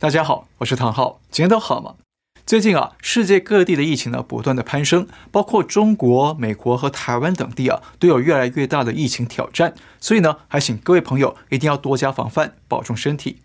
大家好，我是唐浩，今天都好吗？最近啊，世界各地的疫情呢不断的攀升，包括中国、美国和台湾等地啊，都有越来越大的疫情挑战。所以呢，还请各位朋友一定要多加防范，保重身体。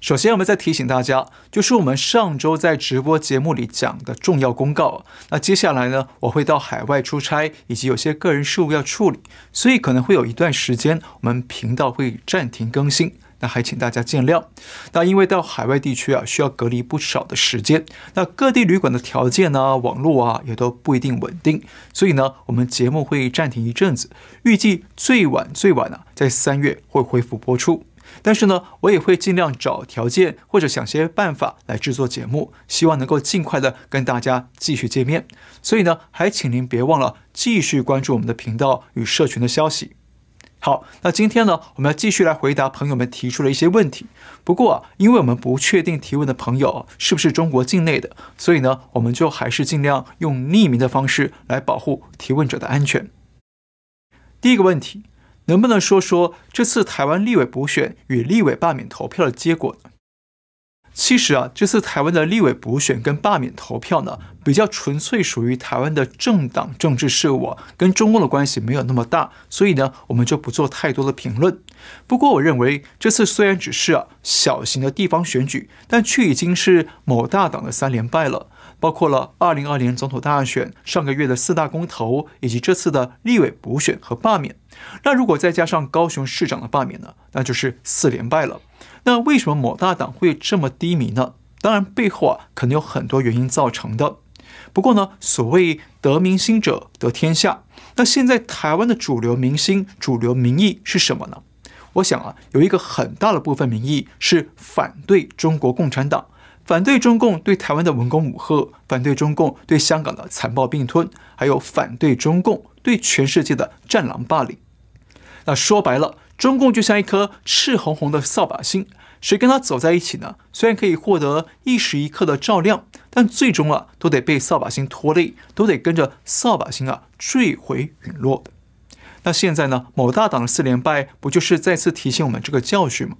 首先，我们再提醒大家，就是我们上周在直播节目里讲的重要公告。那接下来呢，我会到海外出差，以及有些个人事务要处理，所以可能会有一段时间，我们频道会暂停更新。那还请大家见谅。那因为到海外地区啊，需要隔离不少的时间。那各地旅馆的条件呢，网络啊，也都不一定稳定。所以呢，我们节目会暂停一阵子，预计最晚最晚啊，在三月会恢复播出。但是呢，我也会尽量找条件或者想些办法来制作节目，希望能够尽快的跟大家继续见面。所以呢，还请您别忘了继续关注我们的频道与社群的消息。好，那今天呢，我们要继续来回答朋友们提出的一些问题。不过啊，因为我们不确定提问的朋友是不是中国境内的，所以呢，我们就还是尽量用匿名的方式来保护提问者的安全。第一个问题，能不能说说这次台湾立委补选与立委罢免投票的结果呢？其实啊，这次台湾的立委补选跟罢免投票呢，比较纯粹属于台湾的政党政治事务，跟中共的关系没有那么大，所以呢，我们就不做太多的评论。不过，我认为这次虽然只是啊小型的地方选举，但却已经是某大党的三连败了，包括了二零二零总统大选、上个月的四大公投，以及这次的立委补选和罢免。那如果再加上高雄市长的罢免呢，那就是四连败了。那为什么某大党会这么低迷呢？当然背后啊，可能有很多原因造成的。不过呢，所谓得民心者得天下。那现在台湾的主流民心、主流民意是什么呢？我想啊，有一个很大的部分民意是反对中国共产党，反对中共对台湾的文攻武吓，反对中共对香港的残暴并吞，还有反对中共对全世界的战狼霸凌。那说白了。中共就像一颗赤红红的扫把星，谁跟他走在一起呢？虽然可以获得一时一刻的照亮，但最终啊，都得被扫把星拖累，都得跟着扫把星啊坠毁陨落的。那现在呢，某大党的四连败，不就是再次提醒我们这个教训吗？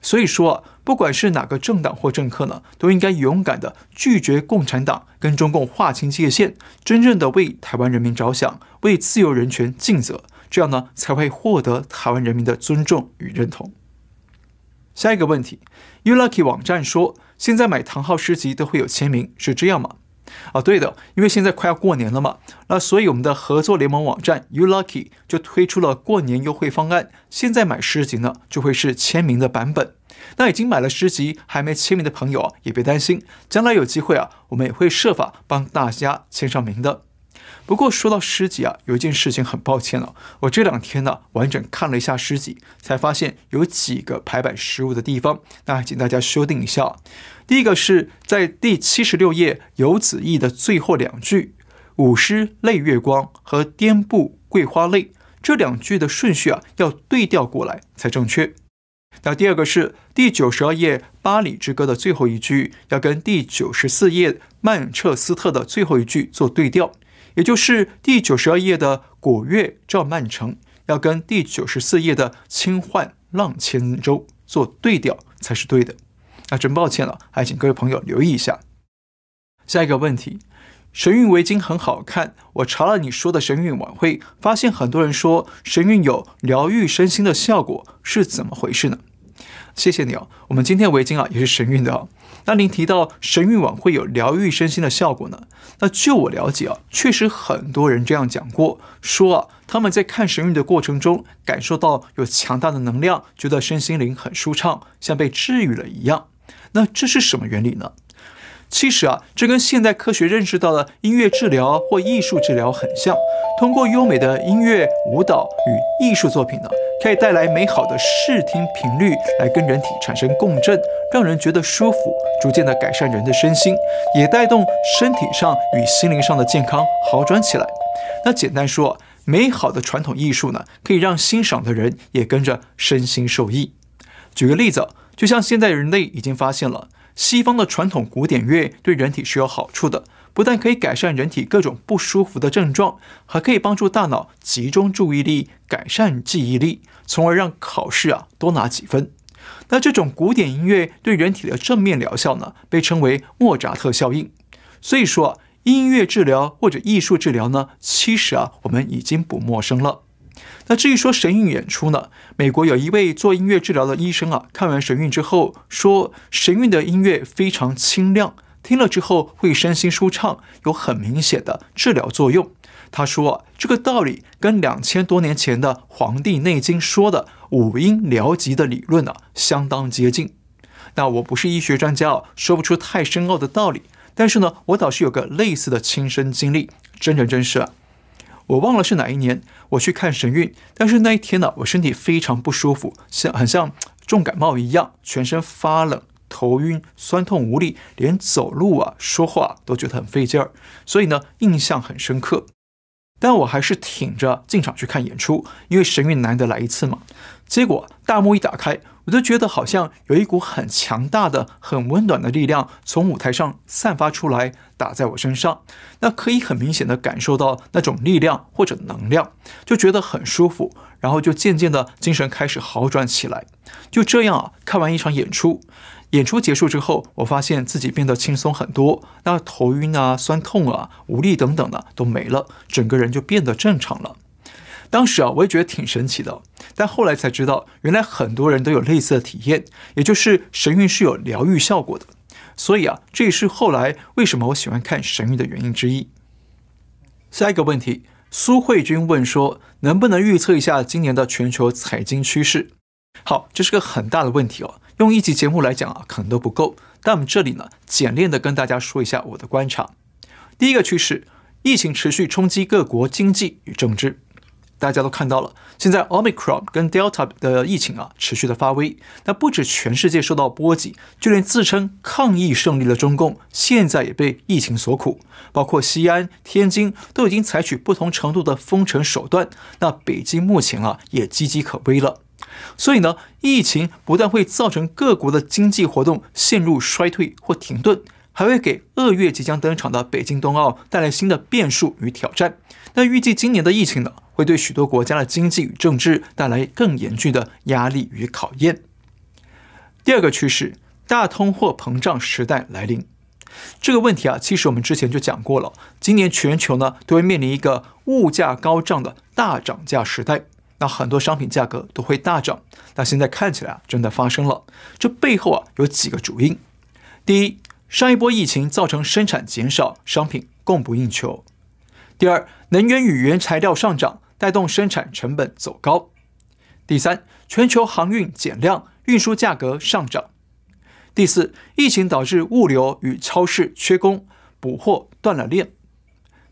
所以说啊，不管是哪个政党或政客呢，都应该勇敢的拒绝共产党，跟中共划清界限，真正的为台湾人民着想，为自由人权尽责。这样呢，才会获得台湾人民的尊重与认同。下一个问题，Ulucky 网站说，现在买唐浩诗集都会有签名，是这样吗？啊，对的，因为现在快要过年了嘛，那所以我们的合作联盟网站 Ulucky 就推出了过年优惠方案。现在买诗集呢，就会是签名的版本。那已经买了诗集还没签名的朋友啊，也别担心，将来有机会啊，我们也会设法帮大家签上名的。不过说到诗集啊，有一件事情很抱歉了，我这两天呢完整看了一下诗集，才发现有几个排版失误的地方，那请大家修订一下。第一个是在第七十六页游子意的最后两句“舞狮泪月光”和“颠步桂花泪”这两句的顺序啊要对调过来才正确。那第二个是第九十二页《巴黎之歌》的最后一句要跟第九十四页曼彻斯特的最后一句做对调。也就是第九十二页的“果月照曼城”要跟第九十四页的“清幻浪千舟”做对调才是对的。那真抱歉了，还请各位朋友留意一下。下一个问题，神韵围巾很好看，我查了你说的神韵晚会，发现很多人说神韵有疗愈身心的效果，是怎么回事呢？谢谢你哦，我们今天围巾啊也是神韵的哦。那您提到神韵网会有疗愈身心的效果呢？那据我了解啊，确实很多人这样讲过，说啊他们在看神韵的过程中感受到有强大的能量，觉得身心灵很舒畅，像被治愈了一样。那这是什么原理呢？其实啊，这跟现代科学认识到的音乐治疗或艺术治疗很像。通过优美的音乐、舞蹈与艺术作品呢，可以带来美好的视听频率，来跟人体产生共振，让人觉得舒服，逐渐的改善人的身心，也带动身体上与心灵上的健康好转起来。那简单说，美好的传统艺术呢，可以让欣赏的人也跟着身心受益。举个例子，就像现在人类已经发现了。西方的传统古典乐对人体是有好处的，不但可以改善人体各种不舒服的症状，还可以帮助大脑集中注意力，改善记忆力，从而让考试啊多拿几分。那这种古典音乐对人体的正面疗效呢，被称为莫扎特效应。所以说啊，音乐治疗或者艺术治疗呢，其实啊，我们已经不陌生了。那至于说神韵演出呢，美国有一位做音乐治疗的医生啊，看完神韵之后说，神韵的音乐非常清亮，听了之后会身心舒畅，有很明显的治疗作用。他说啊，这个道理跟两千多年前的《黄帝内经》说的五音疗疾的理论呢，相当接近。那我不是医学专家，说不出太深奥的道理。但是呢，我倒是有个类似的亲身经历，真人真事啊。我忘了是哪一年，我去看神韵，但是那一天呢，我身体非常不舒服，像很像重感冒一样，全身发冷、头晕、酸痛无力，连走路啊、说话都觉得很费劲儿，所以呢，印象很深刻。但我还是挺着进场去看演出，因为神韵难得来一次嘛。结果大幕一打开，我就觉得好像有一股很强大的、很温暖的力量从舞台上散发出来，打在我身上。那可以很明显的感受到那种力量或者能量，就觉得很舒服，然后就渐渐的精神开始好转起来。就这样啊，看完一场演出。演出结束之后，我发现自己变得轻松很多，那头晕啊、酸痛啊、无力等等的都没了，整个人就变得正常了。当时啊，我也觉得挺神奇的，但后来才知道，原来很多人都有类似的体验，也就是神韵是有疗愈效果的。所以啊，这也是后来为什么我喜欢看神韵的原因之一。下一个问题，苏慧君问说，能不能预测一下今年的全球财经趋势？好，这是个很大的问题哦。用一集节目来讲啊，可能都不够。但我们这里呢，简练的跟大家说一下我的观察。第一个趋势，疫情持续冲击各国经济与政治。大家都看到了，现在 Omicron 跟 Delta 的疫情啊，持续的发威。那不止全世界受到波及，就连自称抗疫胜利的中共，现在也被疫情所苦。包括西安、天津都已经采取不同程度的封城手段。那北京目前啊，也岌岌可危了。所以呢，疫情不但会造成各国的经济活动陷入衰退或停顿，还会给二月即将登场的北京冬奥带来新的变数与挑战。那预计今年的疫情呢，会对许多国家的经济与政治带来更严峻的压力与考验。第二个趋势，大通货膨胀时代来临。这个问题啊，其实我们之前就讲过了。今年全球呢，都会面临一个物价高涨的大涨价时代。那很多商品价格都会大涨，那现在看起来啊，真的发生了。这背后啊，有几个主因：第一，上一波疫情造成生产减少，商品供不应求；第二，能源与原材料上涨，带动生产成本走高；第三，全球航运减量，运输价格上涨；第四，疫情导致物流与超市缺工，补货断了链；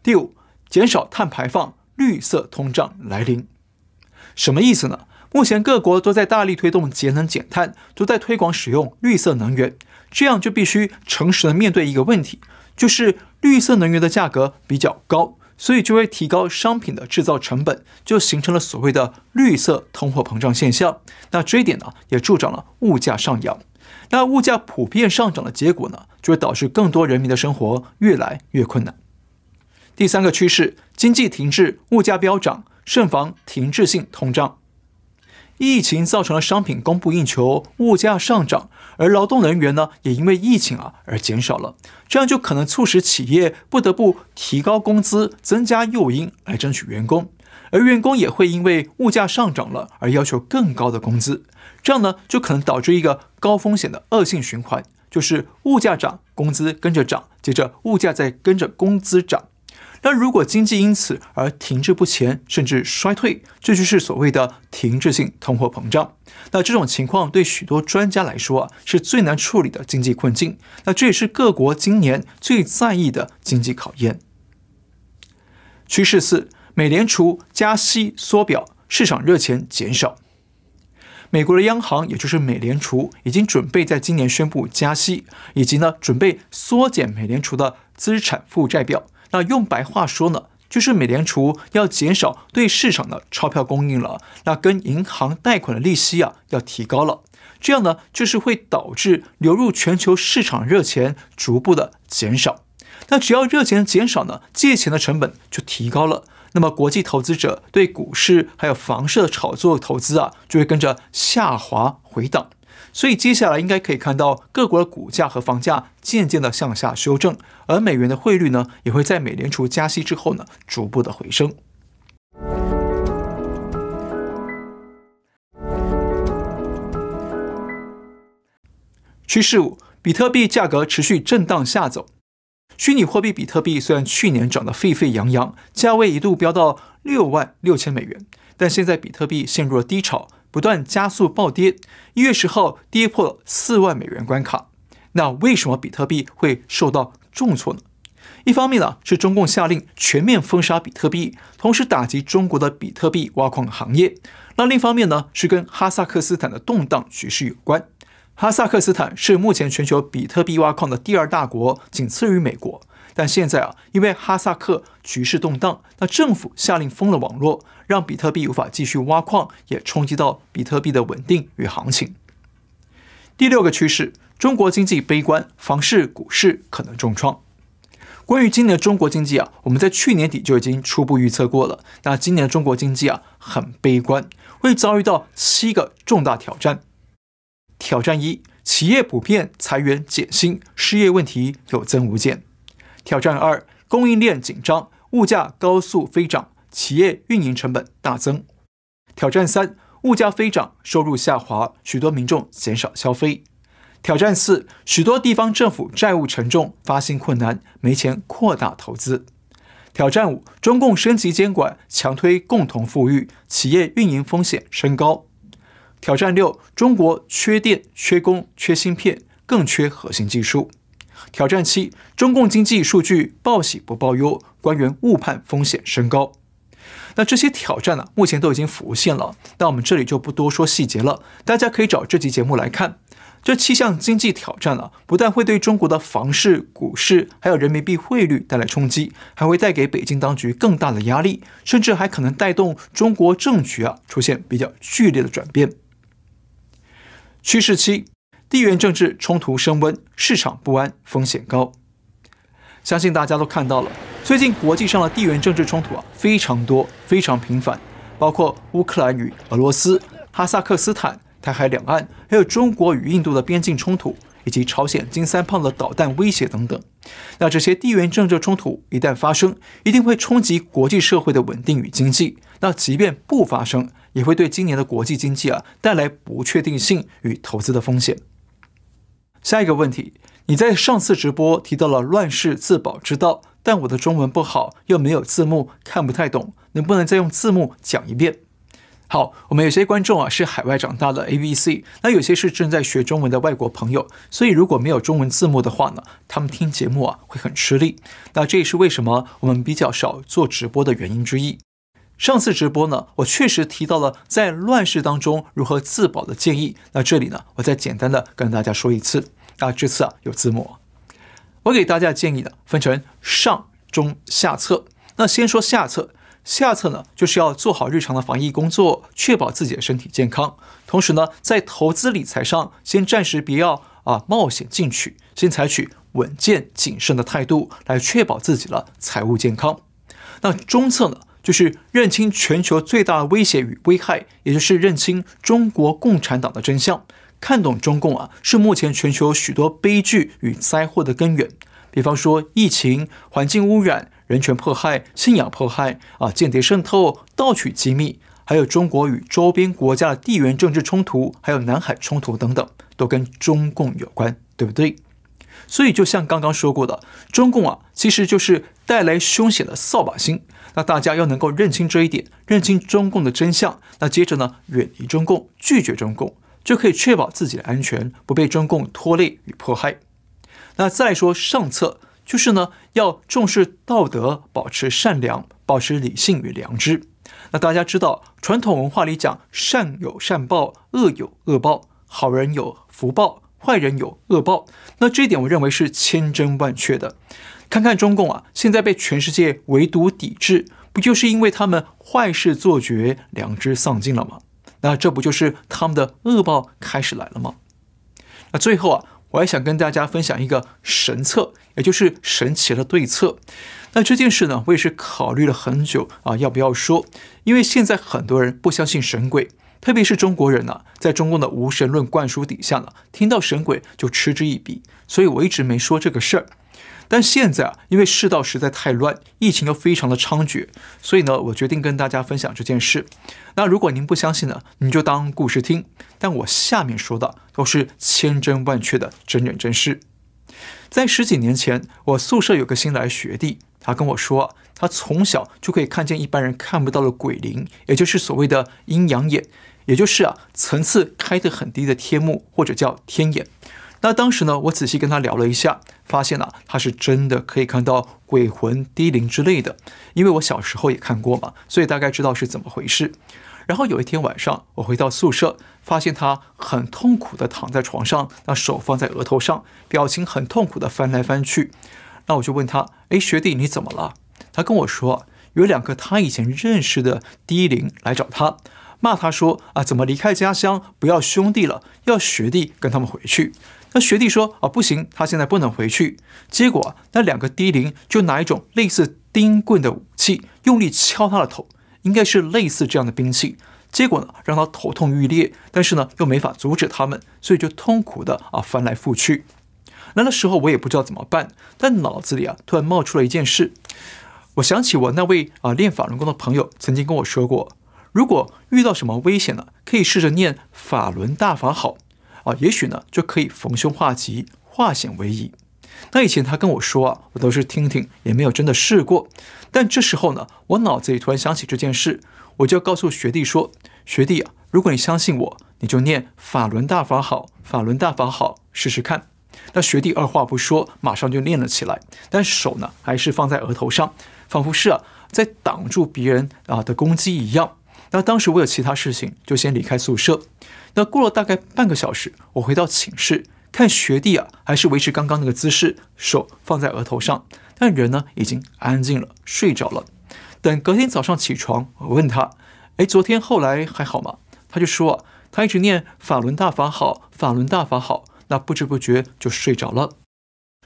第五，减少碳排放，绿色通胀来临。什么意思呢？目前各国都在大力推动节能减碳，都在推广使用绿色能源，这样就必须诚实的面对一个问题，就是绿色能源的价格比较高，所以就会提高商品的制造成本，就形成了所谓的绿色通货膨胀现象。那这一点呢，也助长了物价上扬。那物价普遍上涨的结果呢，就会导致更多人民的生活越来越困难。第三个趋势，经济停滞，物价飙涨。慎防停滞性通胀，疫情造成了商品供不应求，物价上涨，而劳动人员呢，也因为疫情啊而减少了，这样就可能促使企业不得不提高工资，增加诱因来争取员工，而员工也会因为物价上涨了而要求更高的工资，这样呢就可能导致一个高风险的恶性循环，就是物价涨，工资跟着涨，接着物价再跟着工资涨。那如果经济因此而停滞不前，甚至衰退，这就是所谓的停滞性通货膨胀。那这种情况对许多专家来说啊，是最难处理的经济困境。那这也是各国今年最在意的经济考验。趋势四：美联储加息缩表，市场热钱减少。美国的央行，也就是美联储，已经准备在今年宣布加息，以及呢准备缩减美联储的资产负债表。那用白话说呢，就是美联储要减少对市场的钞票供应了，那跟银行贷款的利息啊要提高了，这样呢就是会导致流入全球市场热钱逐步的减少。那只要热钱减少呢，借钱的成本就提高了，那么国际投资者对股市还有房市的炒作投资啊，就会跟着下滑回档。所以接下来应该可以看到各国的股价和房价渐渐的向下修正，而美元的汇率呢，也会在美联储加息之后呢，逐步的回升。趋势五，比特币价格持续震荡下走。虚拟货币比特币虽然去年涨得沸沸扬扬，价位一度飙到六万六千美元，但现在比特币陷入了低潮，不断加速暴跌。一月十号跌破了四万美元关卡。那为什么比特币会受到重挫呢？一方面呢是中共下令全面封杀比特币，同时打击中国的比特币挖矿行业。那另一方面呢是跟哈萨克斯坦的动荡局势有关。哈萨克斯坦是目前全球比特币挖矿的第二大国，仅次于美国。但现在啊，因为哈萨克局势动荡，那政府下令封了网络，让比特币无法继续挖矿，也冲击到比特币的稳定与行情。第六个趋势，中国经济悲观，房市、股市可能重创。关于今年中国经济啊，我们在去年底就已经初步预测过了。那今年中国经济啊，很悲观，会遭遇到七个重大挑战。挑战一：企业普遍裁员减薪，失业问题有增无减。挑战二：供应链紧张，物价高速飞涨，企业运营成本大增。挑战三：物价飞涨，收入下滑，许多民众减少消费。挑战四：许多地方政府债务沉重，发行困难，没钱扩大投资。挑战五：中共升级监管，强推共同富裕，企业运营风险升高。挑战六：中国缺电、缺工、缺芯片，更缺核心技术。挑战七：中共经济数据报喜不报忧，官员误判风险升高。那这些挑战呢、目前都已经浮现了，但我们这里就不多说细节了，大家可以找这期节目来看。这七项经济挑战啊，不但会对中国的房市、股市还有人民币汇率带来冲击，还会带给北京当局更大的压力，甚至还可能带动中国政局啊出现比较剧烈的转变。趋势七：地缘政治冲突升温，市场不安，风险高。相信大家都看到了，最近国际上的地缘政治冲突啊非常多，非常频繁，包括乌克兰与俄罗斯、哈萨克斯坦、台海两岸，还有中国与印度的边境冲突，以及朝鲜金三胖的导弹威胁等等。那这些地缘政治冲突一旦发生，一定会冲击国际社会的稳定与经济。那即便不发生，也会对今年的国际经济啊带来不确定性与投资的风险。下一个问题，你在上次直播提到了乱世自保之道，但我的中文不好，又没有字幕，看不太懂，能不能再用字幕讲一遍？好，我们有些观众啊是海外长大的 ABC，那有些是正在学中文的外国朋友，所以如果没有中文字幕的话呢，他们听节目啊会很吃力。那这也是为什么我们比较少做直播的原因之一。上次直播呢，我确实提到了在乱世当中如何自保的建议。那这里呢，我再简单的跟大家说一次。啊，这次啊有字幕。我给大家建议呢分成上中下策。那先说下策，下策呢就是要做好日常的防疫工作，确保自己的身体健康。同时呢，在投资理财上，先暂时不要啊冒险进取，先采取稳健谨慎的态度，来确保自己的财务健康。那中策呢？就是认清全球最大的威胁与危害，也就是认清中国共产党的真相，看懂中共啊是目前全球许多悲剧与灾祸的根源。比方说疫情、环境污染、人权迫害、信仰迫害啊、间谍渗透、盗取机密，还有中国与周边国家的地缘政治冲突，还有南海冲突等等，都跟中共有关，对不对？所以就像刚刚说过的，中共啊其实就是带来凶险的扫把星。那大家要能够认清这一点，认清中共的真相，那接着呢，远离中共，拒绝中共，就可以确保自己的安全，不被中共拖累与迫害。那再说上策，就是呢，要重视道德，保持善良，保持理性与良知。那大家知道，传统文化里讲善有善报，恶有恶报，好人有福报，坏人有恶报。那这一点我认为是千真万确的。看看中共啊，现在被全世界围堵抵制，不就是因为他们坏事做绝，良知丧尽了吗？那这不就是他们的恶报开始来了吗？那最后啊，我还想跟大家分享一个神策，也就是神奇的对策。那这件事呢，我也是考虑了很久啊，要不要说？因为现在很多人不相信神鬼，特别是中国人呢、在中共的无神论灌输底下呢，听到神鬼就嗤之以鼻，所以我一直没说这个事儿。但现在啊，因为世道实在太乱，疫情又非常的猖獗，所以呢，我决定跟大家分享这件事。那如果您不相信呢，您就当故事听。但我下面说的都是千真万确的真人真事。在十几年前，我宿舍有个新来学弟，他跟我说，他从小就可以看见一般人看不到的鬼灵，也就是所谓的阴阳眼，也就是啊层次开得很低的天目或者叫天眼。那当时呢，我仔细跟他聊了一下，发现啊，他是真的可以看到鬼魂、低灵之类的。因为我小时候也看过嘛，所以大概知道是怎么回事。然后有一天晚上，我回到宿舍，发现他很痛苦地躺在床上，那手放在额头上，表情很痛苦地翻来翻去。那我就问他：“哎，学弟，你怎么了？”他跟我说，有两个他以前认识的低灵来找他，骂他说：“啊，怎么离开家乡，不要兄弟了，要学弟跟他们回去。”那学弟说：“啊，不行，他现在不能回去。”结果那两个低龄就拿一种类似钉棍的武器，用力敲他的头，应该是类似这样的兵器。结果呢，让他头痛欲裂，但是呢，又没法阻止他们，所以就痛苦的啊翻来覆去。那那时候我也不知道怎么办，但脑子里啊突然冒出了一件事。我想起我那位啊练法轮功的朋友曾经跟我说过，如果遇到什么危险呢，可以试着念法轮大法好。啊，也许呢就可以逢凶化吉，化险为夷。那以前他跟我说啊，我都是听听，也没有真的试过。但这时候呢，我脑子里突然想起这件事，我就要告诉学弟说：“学弟啊，如果你相信我，你就念法轮大法好，法轮大法好，试试看。”那学弟二话不说，马上就念了起来，但手呢还是放在额头上，仿佛是啊在挡住别人啊的攻击一样。那当时我有其他事情，就先离开宿舍。那过了大概半个小时，我回到寝室，看学弟啊，还是维持刚刚那个姿势，手放在额头上，但人呢已经安静了，睡着了。等隔天早上起床，我问他：“哎，昨天后来还好吗？”他就说，他一直念法轮大法好，法轮大法好，那不知不觉就睡着了。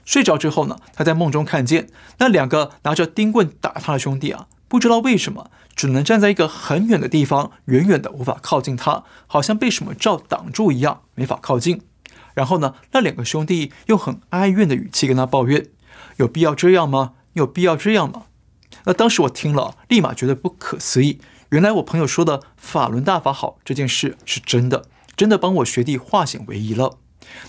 睡着之后呢，他在梦中看见那两个拿着钉棍打他的兄弟啊。不知道为什么，只能站在一个很远的地方，远远的无法靠近他，好像被什么罩挡住一样，没法靠近。然后呢，那两个兄弟用很哀怨的语气跟他抱怨：“有必要这样吗？有必要这样吗？”那当时我听了，立马觉得不可思议。原来我朋友说的“法轮大法好”这件事是真的，真的帮我学弟化险为夷了。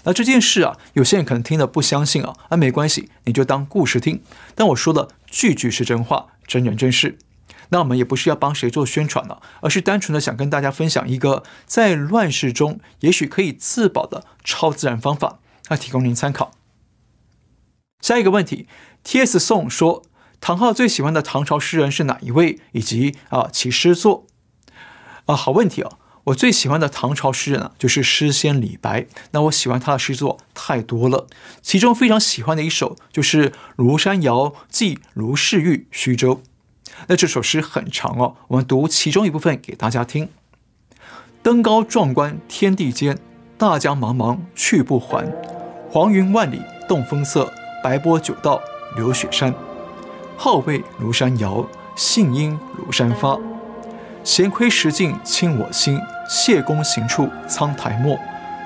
那这件事啊，有些人可能听了不相信啊，啊，没关系，你就当故事听。但我说的句句是真话，真人真事。那我们也不是要帮谁做宣传了，而是单纯的想跟大家分享一个在乱世中也许可以自保的超自然方法，那提供您参考。下一个问题，T.S. 宋说，唐浩最喜欢的唐朝诗人是哪一位，以及啊其诗作？啊，好问题哦。我最喜欢的唐朝诗人啊，就是诗仙李白。那我喜欢他的诗作太多了，其中非常喜欢的一首就是《庐山谣寄卢氏玉虚舟》。那这首诗很长哦，我们读其中一部分给大家听：登高壮观天地间，大江茫茫去不还。黄云万里动风色，白波九道流雪山。号谓庐山谣，兴因庐山发。闲窥石镜清我心，谢公行处苍苔没。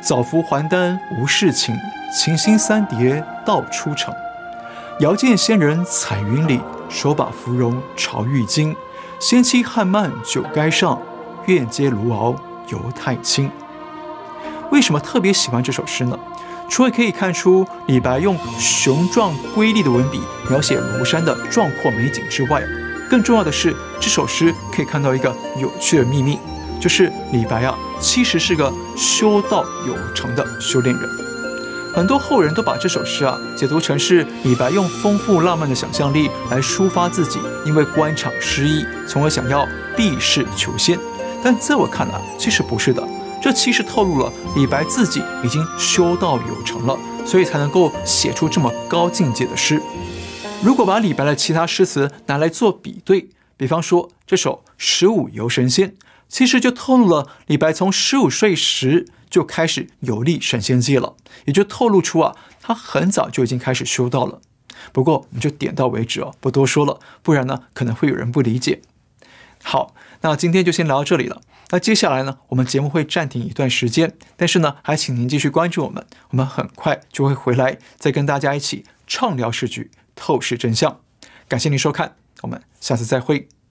早服还丹无事情，琴心三叠道初成。遥见仙人彩云里，手把芙蓉朝玉京。仙妻汉漫酒垓上，愿接卢敖游太清。为什么特别喜欢这首诗呢？除了可以看出李白用雄壮瑰丽的文笔描写庐山的壮阔美景之外，更重要的是，这首诗可以看到一个有趣的秘密，就是李白啊，其实是个修道有成的修炼人。很多后人都把这首诗啊解读成是李白用丰富浪漫的想象力来抒发自己因为官场失意，从而想要避世求仙。但在我看来，其实不是的，这其实透露了李白自己已经修道有成了，所以才能够写出这么高境界的诗。如果把李白的其他诗词拿来做比对，比方说这首《十五游神仙》，其实就透露了李白从十五岁时就开始游历神仙界了，也就透露出啊，他很早就已经开始修道了。不过我们就点到为止哦，不多说了，不然呢可能会有人不理解。好，那今天就先聊到这里了。那接下来呢，我们节目会暂停一段时间，但是呢，还请您继续关注我们，我们很快就会回来，再跟大家一起畅聊时局，透视真相。感谢您收看，我们下次再会。